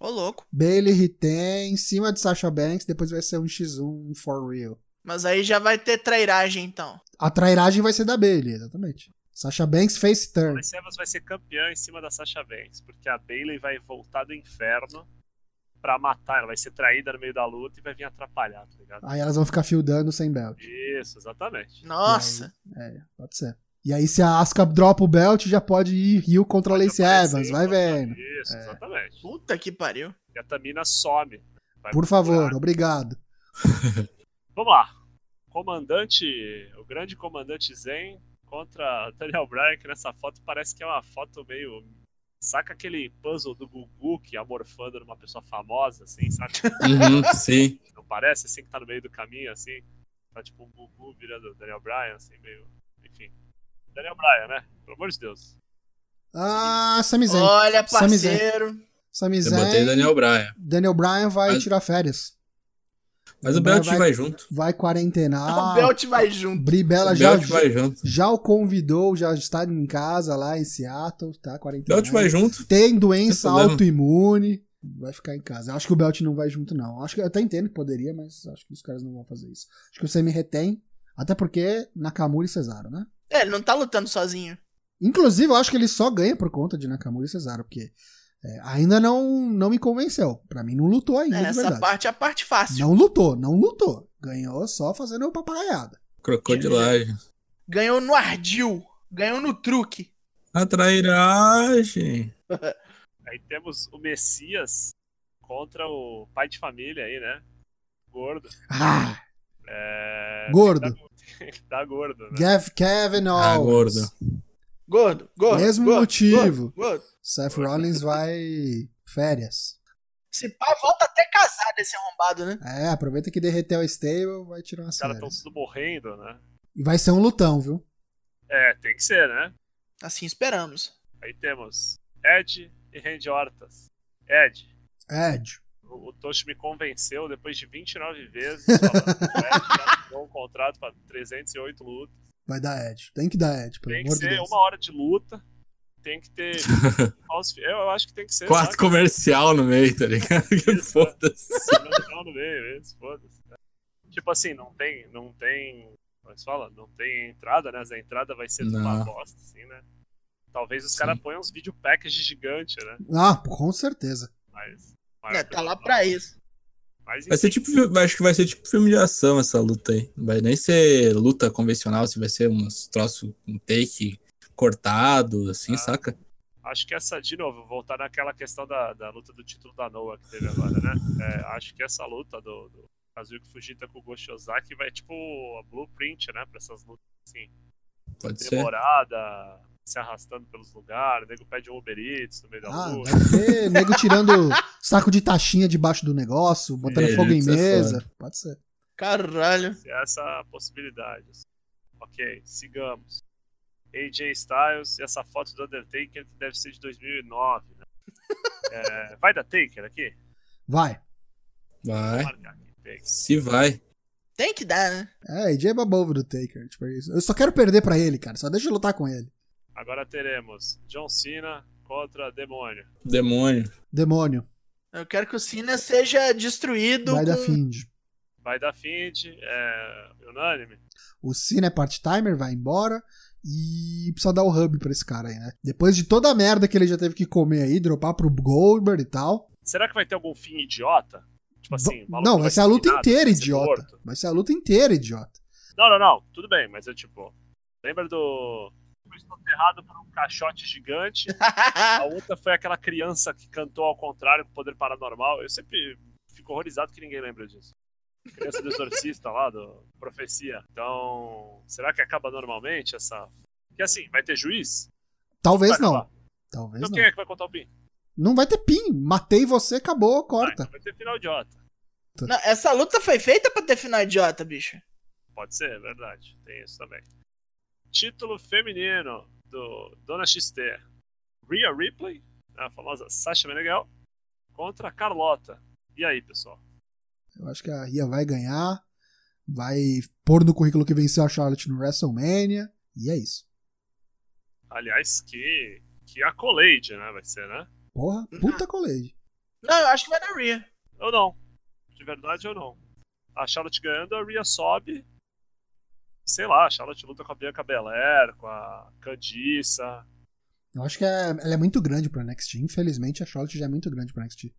Ô, louco. Bailey retém em cima de Sasha Banks, depois vai ser um X1 for real. Mas aí já vai ter trairagem, então. A trairagem vai ser da Bailey, exatamente. Sasha Banks face turn. Lacey Evans vai ser campeã em cima da Sasha Banks, porque a Bailey vai voltar do inferno pra matar. Ela vai ser traída no meio da luta e vai vir atrapalhar, tá ligado? Aí elas vão ficar fieldando sem belt. Isso, exatamente. Nossa. É, pode ser. E aí, se a Asuka dropa o belt, já pode ir Rio contra a Pode Lacey Evans, vai vendo. Isso, exatamente. Puta que pariu. E a Tamina some. Vai Por procurar. favor, obrigado. Vamos lá. Comandante, o grande comandante Zen contra Daniel Bryan, que nessa foto parece que é uma foto meio. Saca aquele puzzle do Gugu que ia morfando numa pessoa famosa, assim, sabe? Uhum, sim. Não parece assim que tá no meio do caminho, assim? Tá tipo um Gugu virando Daniel Bryan, assim, meio. Daniel Bryan, né? Pelo amor de Deus. Ah, Sami Zayn. Olha, parceiro. Sami Eu botei Daniel Bryan. Daniel Bryan vai Mas- tirar férias. Mas o Bryan Belt vai junto. Vai quarentenar. o Belt vai junto. Bri Bella O já, Belt vai junto. já o convidou, já está em casa lá em Seattle, tá? Quarentenado. Belt vai junto. Tem doença autoimune. Vai ficar em casa. Acho que o Belt não vai junto, não. Acho que eu até entendo que poderia, mas acho que os caras não vão fazer isso. Acho que o Semi retém. Até porque Nakamura e Cesaro, né? É, ele não tá lutando sozinho. Inclusive, eu acho que ele só ganha por conta de Nakamura e Cesaro, porque é, ainda não, não me convenceu. Pra mim, não lutou ainda, É, essa verdade. parte é a parte fácil. Não lutou, não lutou. Ganhou só fazendo papagaiada. Crocodilagem. Ganhou no ardil. Ganhou no truque. A trairagem. Aí temos o Messias contra o pai de família aí, né? Gordo. Ah, É... gordo. Tá gordo, né? Gav, Kevin Ah, Owens. gordo. Gordo, gordo. Mesmo gordo, motivo. Gordo, gordo. Seth Rollins vai férias. Esse pai volta até casado esse arrombado, né? É, aproveita que derreteu a stable, vai tirar umas Os caras estão tudo morrendo, né? E vai ser um lutão, viu? É, tem que ser, né? Assim esperamos. Aí temos Ed e Randy Ortas. Ed, Ed. O, o Toshi me convenceu depois de 29 vezes falando que o Ed já deu um contrato pra 308 lutas. Vai dar Ed. Tem que dar Ed, pelo Tem que amor de ser Deus. uma hora de luta. Tem que ter. eu acho que tem que ser. Quarto sabe? comercial no meio, tá ligado? Que Isso, foda-se. Não, no meio, foda-se. Tipo assim, não tem. Não tem. Como é que fala? Não tem entrada, né? A entrada vai ser uma Não. bosta, assim, né? Talvez os caras ponham uns video packages gigantes, né? Ah, com certeza. Mas. É, tá lá pra isso. Mas, Vai ser tipo. Acho que vai ser tipo filme de ação essa luta aí. Não vai nem ser luta convencional, se vai ser uns troços, um take cortado, assim, Ah. saca? Acho que essa, de novo, voltar naquela questão da, da luta do título da Noah que teve agora, né? É, acho que essa luta do, do Kazuki Fujita com o Ghost Ozaki vai tipo a blueprint, né? Pra essas lutas assim, Pode ser. Se arrastando pelos lugares, o nego pede um Uber Eats no meio da Ah, luta. deve nego tirando saco de taxinha debaixo do negócio, botando fogo em é mesa. Pode ser. Caralho. Se é essa a possibilidade. assim. Ok, sigamos. AJ Styles e essa foto do Undertaker que deve ser de 2009, né? É, vai da Taker aqui? Vai. Vai. Vou marcar aqui, Taker. Se vai. Tem que dar, né? É, AJ é babovo do Taker. Tipo, é isso. Eu só quero perder pra ele, cara. Só deixa eu lutar com ele. Agora teremos John Cena contra Demônio. Demônio. Demônio. Eu quero que o Cena seja destruído. Vai com... da Find. Vai da Find, é unânime. O Cena é part-timer, vai embora. E precisa dar o hub pra esse cara aí, né? Depois de toda a merda que ele já teve que comer aí, dropar pro Goldberg e tal. Será que vai ter algum fim idiota? Tipo assim, maluco não, vai ser a luta inteira idiota. morto. Vai ser a luta inteira idiota. Não, não, não. Tudo bem, mas eu tipo. Lembra do. Foi soterrado por um caixote gigante. A outra foi aquela criança que cantou ao contrário com poder paranormal. Eu sempre fico horrorizado que ninguém lembra disso. Criança do exorcista lá, do Profecia. Então, será que acaba normalmente essa. Que assim, vai ter juiz? Talvez Vai não. acabar. Talvez Então não. quem é que vai contar o pin? Não vai ter pin. Matei você, acabou, Ah, corta. então vai ter final idiota. Não, essa luta foi feita pra ter final idiota, bicho. Pode ser, é verdade. Tem isso também. Título feminino do Dona XT. Rhea Ripley, a famosa Sasha Meneghel, contra Carlota. E aí, pessoal? Eu acho que a Ria vai ganhar. Vai pôr no currículo que venceu a Charlotte no WrestleMania. E é isso. Aliás, que, que accolade, né? Vai ser, né? Porra, puta colete. Não, eu acho que vai na Rhea. Ou não. De verdade ou não. A Charlotte ganhando, a Rhea sobe. Sei lá, a Charlotte luta com a Bianca Belair, com a Candiça. Eu acho que é- ela é muito grande pro NXT. Infelizmente, a Charlotte já é muito grande pro NXT.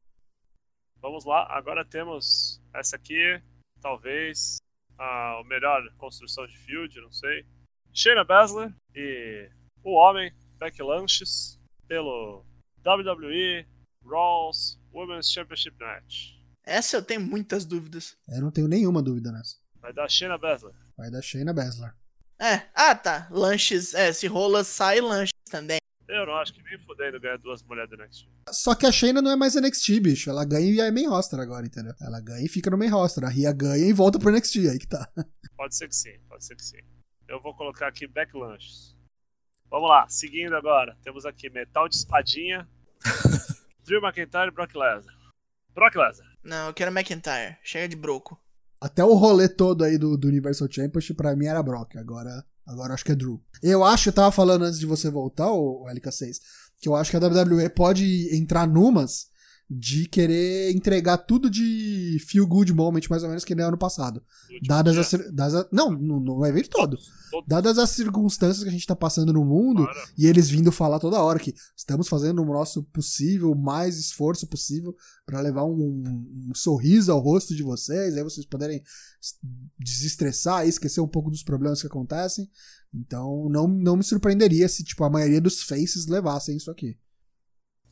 Vamos lá, agora temos essa aqui, talvez a melhor construção de field, não sei. Shayna Baszler e o homem Becky Lanches pelo WWE Raw's Women's Championship Match. Essa eu tenho muitas dúvidas. Eu não tenho nenhuma dúvida nessa. Vai dar Shayna Baszler. Vai dar Shayna Baszler. É, ah tá. Lanches, é, se rola, sai lanches também. Eu não acho que nem fudendo ganhar duas mulheres do NXT. Só que a Shayna não é mais NXT, bicho. Ela ganha e é main roster agora, entendeu? Ela ganha e fica no main roster. A Ria ganha e volta pro NXT. Aí que tá. Pode ser que sim, pode ser que sim. Eu vou colocar aqui Becky Lanches. Vamos lá, seguindo agora. Temos aqui Metal de Espadinha, Drew McIntyre e Brock Lesnar. Brock Lesnar. Não, eu quero McIntyre. Chega de broco. Até o rolê todo aí do, do Universal Championship, pra mim era Brock. Agora, agora acho que é Drew. Eu acho, eu tava falando antes de você voltar, o LK6, que eu acho que a WWE pode entrar numas de querer entregar tudo de feel good moment, mais ou menos, que nem ano passado. Dadas as, a- não, no, no evento todo. Dadas as circunstâncias que a gente tá passando no mundo, claro. e eles vindo falar toda hora que estamos fazendo o nosso possível, o mais esforço possível para levar um, um sorriso ao rosto de vocês, aí vocês poderem desestressar e esquecer um pouco dos problemas que acontecem. Então não, não me surpreenderia se tipo a maioria dos faces levassem isso aqui.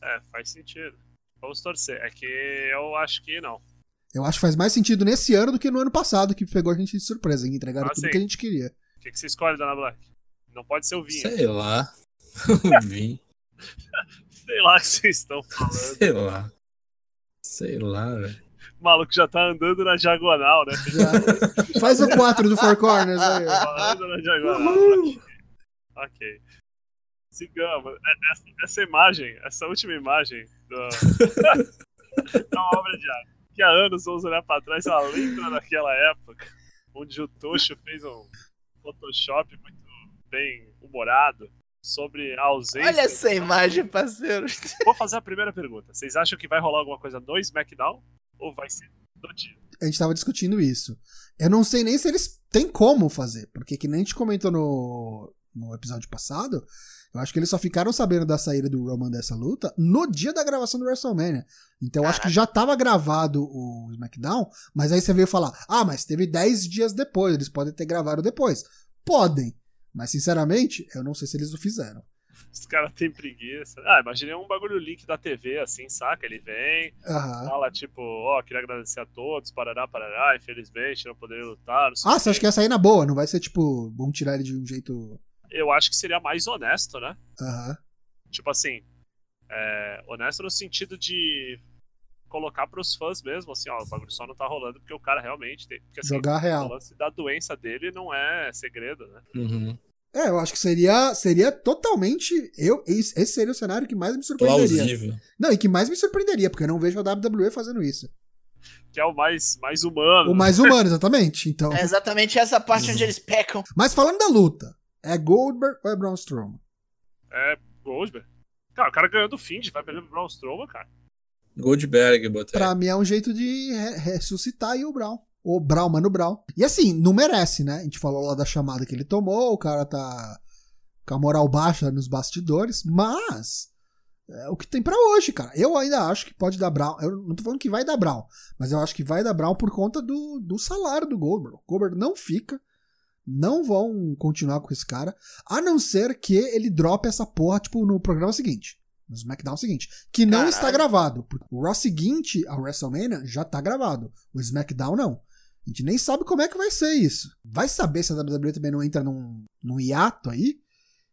É, faz sentido. Vamos torcer. É que eu acho que não. Eu acho que faz mais sentido nesse ano do que no ano passado, que pegou a gente de surpresa, e entregaram Ah, tudo sim. que a gente queria. O que, que você escolhe, Dona Black? Não pode ser o vinho. Sei lá. Vim. Sei lá o que vocês estão falando. Sei lá. Sei lá, velho. O maluco já tá andando na diagonal, né? Já. Faz o 4 do Four Corners aí. ó. Falando na diagonal. Ok. Ok. Sigamos. É- Essa, essa imagem, essa última imagem do... é uma obra de arte. Que há anos vamos olhar pra trás, ela lembra daquela época onde o Tocho fez um Photoshop muito bem humorado sobre a ausência. Olha essa imagem, parceiro. Vou fazer a primeira pergunta. Vocês acham que vai rolar alguma coisa no SmackDown? Ou vai ser No dia. A gente tava discutindo isso. Eu não sei nem se eles têm como fazer, porque que nem a gente comentou no, no episódio passado, eu acho que eles só ficaram sabendo da saída do Roman dessa luta no dia da gravação do WrestleMania. Então eu acho que já tava gravado o SmackDown, mas aí você veio falar: ah, mas teve 10 dias depois, eles podem ter gravado depois. Podem, mas sinceramente, eu não sei se eles o fizeram. Os caras têm preguiça. Ah, imaginei um bagulho link da TV, assim, saca? Ele vem, Aham. fala tipo, ó, queria agradecer a todos, parará, parará, infelizmente não poderia lutar. não sei Ah, você acha que ia sair na boa? Não vai ser tipo, vamos tirar ele de um jeito. Eu acho que seria mais honesto, né? Aham. Tipo assim, é, honesto no sentido de colocar pros fãs mesmo, assim, ó, o bagulho só não tá rolando porque o cara realmente tem. Porque assim, Jogar o real. lance da doença dele não é segredo, né? Uhum. É, eu acho que seria, seria totalmente. Eu, esse seria o cenário que mais me surpreenderia. Plausível. Não, e que mais me surpreenderia, porque eu não vejo a WWE fazendo isso. Que é o mais, mais humano. O mais humano, exatamente. Então. É exatamente essa parte onde eles pecam. Mas falando da luta, é Goldberg ou é Braun Strowman? É Goldberg. Cara, o cara ganhou do Find, vai perder pro Braun Strowman, cara. Goldberg, botei. Pra mim é um jeito de re- ressuscitar aí o Brown. O Brown, mano, Brown. E assim, não merece, né? A gente falou lá da chamada que ele tomou, o cara tá com a moral baixa nos bastidores, mas é o que tem pra hoje, cara. Eu ainda acho que pode dar Brown. Eu não tô falando que vai dar Brown, mas eu acho que vai dar Brown por conta do, do salário do Goldberg. O Goldberg não fica. Não vão continuar com esse cara, a não ser que ele drope essa porra, tipo, no programa seguinte. No SmackDown seguinte. Que não Caralho. está gravado. O Raw seguinte ao WrestleMania já tá gravado. O SmackDown não. A gente nem sabe como é que vai ser isso. Vai saber se a WWE também não entra num, num hiato aí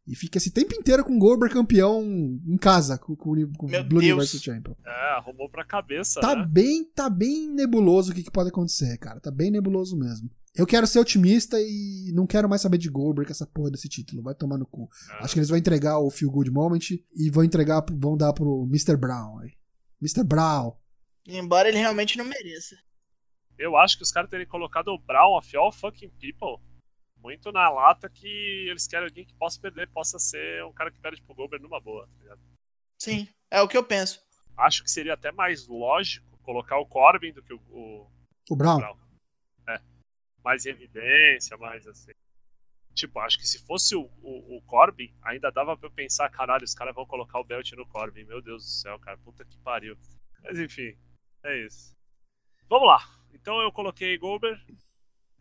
e fica esse tempo inteiro com o Goldberg campeão em casa, com, com, o- com Meu Blue Deus. Universal Champion. É, arrumou pra cabeça, Tá né? bem, tá bem nebuloso o que, que pode acontecer, cara. Tá bem nebuloso mesmo. Eu quero ser otimista e não quero mais saber de Goldberg essa porra desse título. Vai tomar no cu. É. Acho que eles vão entregar o Feel Good Moment e vão entregar, vão dar pro Mr. Brown. aí. Mr. Brown. Embora ele realmente não mereça. Eu acho que os caras terem colocado o Brown of all fucking people muito na lata que eles querem alguém que possa perder, possa ser um cara que perde pro Goldberg numa boa, tá ligado? Sim, é o que eu penso. Acho que seria até mais lógico colocar o Corbin do que o, o O Brown. Brown. Mais em evidência, mais assim. Tipo, acho que se fosse o, o, o Corbin, ainda dava pra eu pensar, caralho, os caras vão colocar o belt no Corbin. Meu Deus do céu, cara, puta que pariu. Mas enfim, é isso. Vamos lá. Então eu coloquei Goldberg,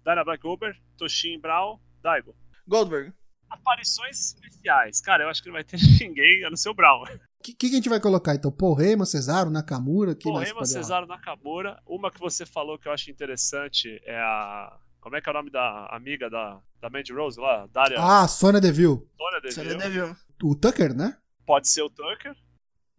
Dana Black Goldberg, Toshin Brown, Daigo. Goldberg. Aparições especiais. Cara, eu acho que não vai ter ninguém a não ser o Brown. O que, que a gente vai colocar então? Heyman, Cesaro, Nakamura? Porrema? Cesaro Nakamura. Uma que você falou que eu acho interessante é a. Como é que é o nome da amiga da, da Mandy Rose lá? Daria Ah, Sonya Deville. Sônia Deville. viu. O Tucker, né? Pode ser o Tucker.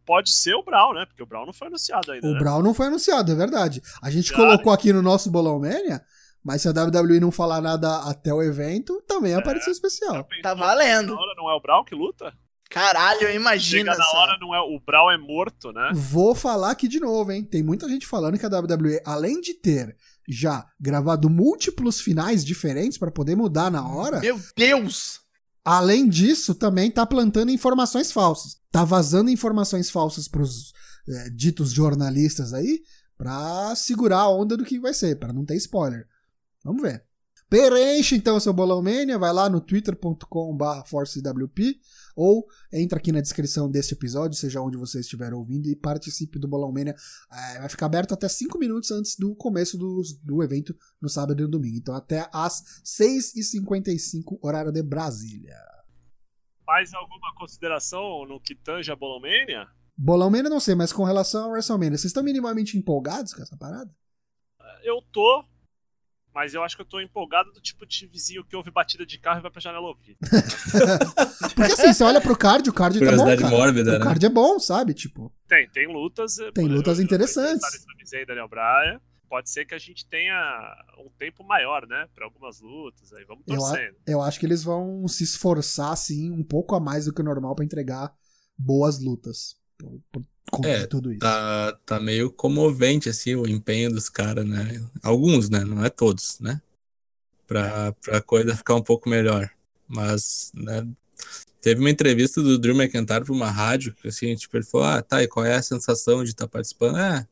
Pode ser o Brown, né? Porque o Brown não foi anunciado ainda. O né? Brown não foi anunciado, é verdade. A gente colocou aqui no nosso Bolão Mania, mas se a WWE não falar nada até o evento, também é Já especial. Tá que valendo. Na hora não é o Brown que luta? Caralho, imagina Chega na essa. hora, não é, o Brown é morto, né? Vou falar aqui de novo, hein? Tem muita gente falando que a WWE, além de ter já gravado múltiplos finais diferentes pra poder mudar na hora, Meu Deus! além disso, também tá plantando informações falsas. Tá vazando informações falsas pros é, ditos jornalistas aí pra segurar a onda do que vai ser, pra não ter spoiler. Vamos ver. Preenche então seu Bolão Mania, vai lá no twitter.com.br forcewp ou entra aqui na descrição deste episódio, seja onde você estiver ouvindo, e participe do Bolão Mania. É, vai ficar aberto até 5 minutos antes do começo do, do evento no sábado e no domingo. Então até às 6h55, horário de Brasília. Mais alguma consideração no que tange a Bolomania? Bolão Mania não sei, mas com relação ao WrestleMania, vocês estão minimamente empolgados com essa parada? Eu tô, mas eu acho que eu tô empolgado do tipo de vizinho que ouve batida de carro e vai pra janela ouvir. Porque assim, você olha pro card, o card tá bom, cara. mórbida, O né? card é bom, sabe? Tipo, Tem, tem lutas. eh, Tem eu- lutas eu- eu interessantes. interessado em Sami Zayn e Daniel Bryan. Pode ser que a gente tenha um tempo maior, né? Pra algumas lutas. Aí vamos Eu a- torcendo. eu acho que eles vão se esforçar, assim, um pouco a mais do que o normal pra entregar boas lutas. Por, por conta É, de tudo isso. Tá, tá meio comovente, assim, o empenho dos caras, né? Alguns, né? Não é todos, né? Pra, pra coisa ficar um pouco melhor. Mas, né? Teve uma entrevista do Drew McIntyre pra uma rádio, que assim, tipo, ele falou, ah, tá, e qual é a sensação de estar participando? É,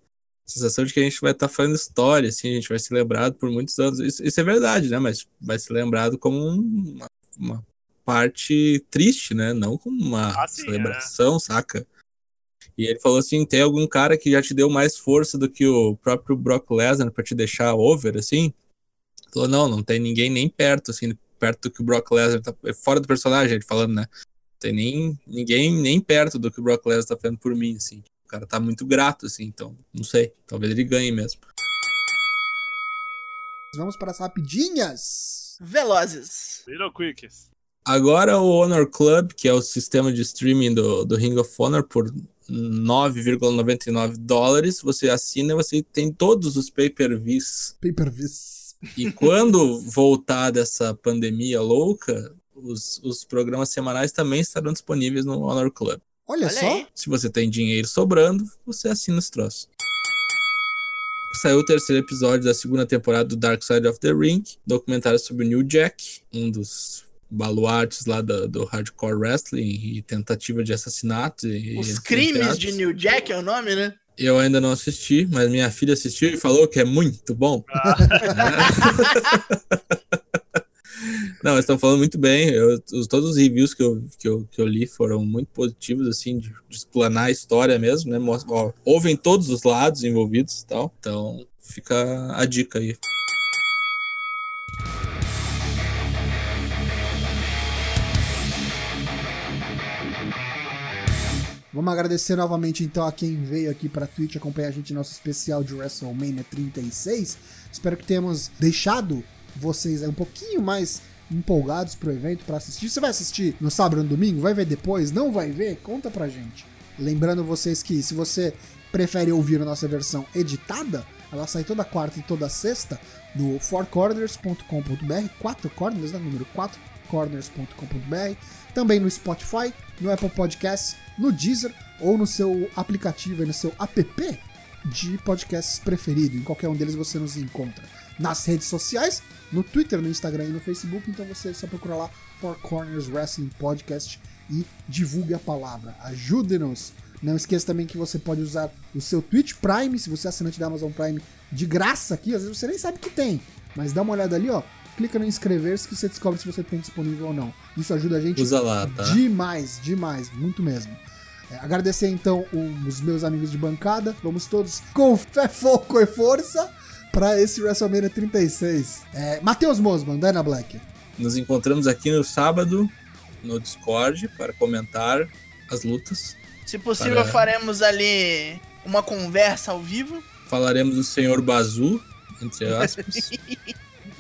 sensação de que a gente vai estar tá fazendo história, assim, a gente vai ser lembrado por muitos anos. Isso, isso é verdade, né? Mas vai ser lembrado como uma, uma parte triste, né? Não como uma ah, sim, celebração, é. saca? E ele falou assim: tem algum cara que já te deu mais força do que o próprio Brock Lesnar para te deixar over, assim? Ele falou: não, não tem ninguém nem perto, assim, perto do que o Brock Lesnar tá. É fora do personagem, ele falando, né? Não tem nem ninguém nem perto do que o Brock Lesnar tá fazendo por mim, assim. O cara tá muito grato, assim, então, não sei. Talvez ele ganhe mesmo. Vamos para as rapidinhas. Velozes. Little quicks. Agora o Honor Club, que é o sistema de streaming do, do Ring of Honor, por 9,99 dólares, você assina e você tem todos os pay-per-views. Pay-per-views. E quando voltar dessa pandemia louca, os, os programas semanais também estarão disponíveis no Honor Club. Olha, Olha só. Aí. Se você tem dinheiro sobrando, você assina os troços. Saiu o terceiro episódio da segunda temporada do Dark Side of the Ring, documentário sobre o New Jack, um dos baluartes lá do, do hardcore wrestling e tentativa de assassinato. E, Os crimes de New Jack é o nome, né? Eu ainda não assisti, mas minha filha assistiu e falou que é muito bom. Ah. não, estão falando muito bem. Eu, todos os reviews que eu, que, eu, que eu li foram muito positivos, assim, de, de explanar a história mesmo, né? Ó, ouvem todos os lados envolvidos e tal. Então, fica a dica aí. Vamos agradecer novamente então a quem veio aqui para Twitch acompanhar a gente no nosso especial de WrestleMania 36. Espero que tenhamos deixado vocês um pouquinho mais empolgados pro evento para assistir. Você vai assistir no sábado ou no domingo? Vai ver depois? Não vai ver? Conta pra gente. Lembrando vocês que se você prefere ouvir a nossa versão editada, ela sai toda quarta e toda sexta no fourcorners.com.br, 4 corners, né? número 4corners.com.br, também no Spotify, no Apple Podcasts no Deezer ou no seu aplicativo, no seu app de podcasts preferido. Em qualquer um deles você nos encontra. Nas redes sociais, no Twitter, no Instagram e no Facebook, então você só procura lá Four Corners Wrestling Podcast e divulgue a palavra. Ajude-nos! Não esqueça também que você pode usar o seu Twitch Prime, se você é assinante da Amazon Prime, de graça aqui, às vezes você nem sabe que tem. Mas dá uma olhada ali, ó. Clica no inscrever-se que você descobre se você tem disponível ou não. Isso ajuda a gente Usa lá, tá? demais, demais, muito mesmo. É, agradecer então os meus amigos de bancada. Vamos todos com fé, foco e força para esse WrestleMania 36. É, Matheus Mosman, Dana Black. Nos encontramos aqui no sábado no Discord para comentar as lutas. Se possível, para... faremos ali uma conversa ao vivo. Falaremos do Senhor Bazu, entre aspas,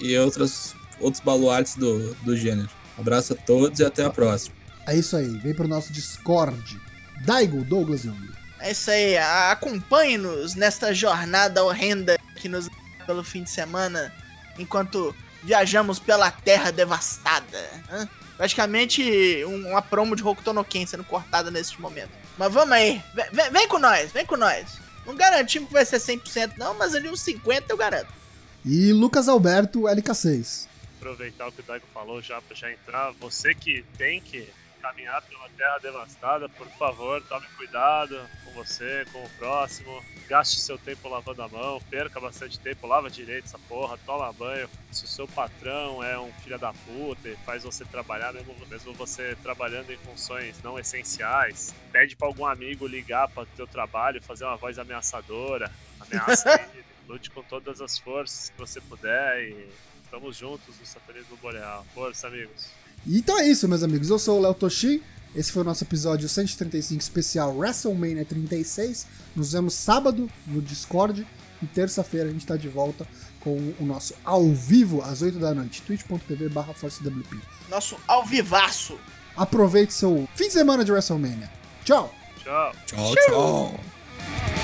e outras, outros baluartes do, do gênero. abraço a todos e até a próxima. É isso aí, vem pro nosso Discord. Daigo Douglas Young. É isso aí, acompanhe-nos nesta jornada horrenda que nos pelo fim de semana, enquanto viajamos pela terra devastada. Hein? Praticamente uma promo de Hokuto no Ken sendo cortada neste momento. Mas vamos aí, vem, vem, com nós, vem com nós. Não garantimos que vai ser 100% não, mas ali uns 50% eu garanto. E Lucas Alberto, LK6. Aproveitar o que o Daigo falou já pra já entrar, você que tem que caminhar pela terra devastada, por favor, tome cuidado com você, com o próximo. Gaste seu tempo lavando a mão, perca bastante tempo, lava direito essa porra, toma banho. Se o seu patrão é um filho da puta e faz você trabalhar, mesmo, mesmo você trabalhando em funções não essenciais, pede para algum amigo ligar para o teu trabalho, fazer uma voz ameaçadora, ameaça ele, lute com todas as forças que você puder e estamos juntos no Satanismo Boreal. Força, amigos! Então é isso, meus amigos. Eu sou o Léo Toshi. Esse foi o nosso episódio 135 especial WrestleMania 36. Nos vemos sábado no Discord. E terça-feira a gente está de volta com o nosso ao vivo às 8 da noite. twitch.tv barra ForceWP. Nosso ao vivaço. Aproveite seu fim de semana de WrestleMania. Tchau. Tchau. Tchau, tchau.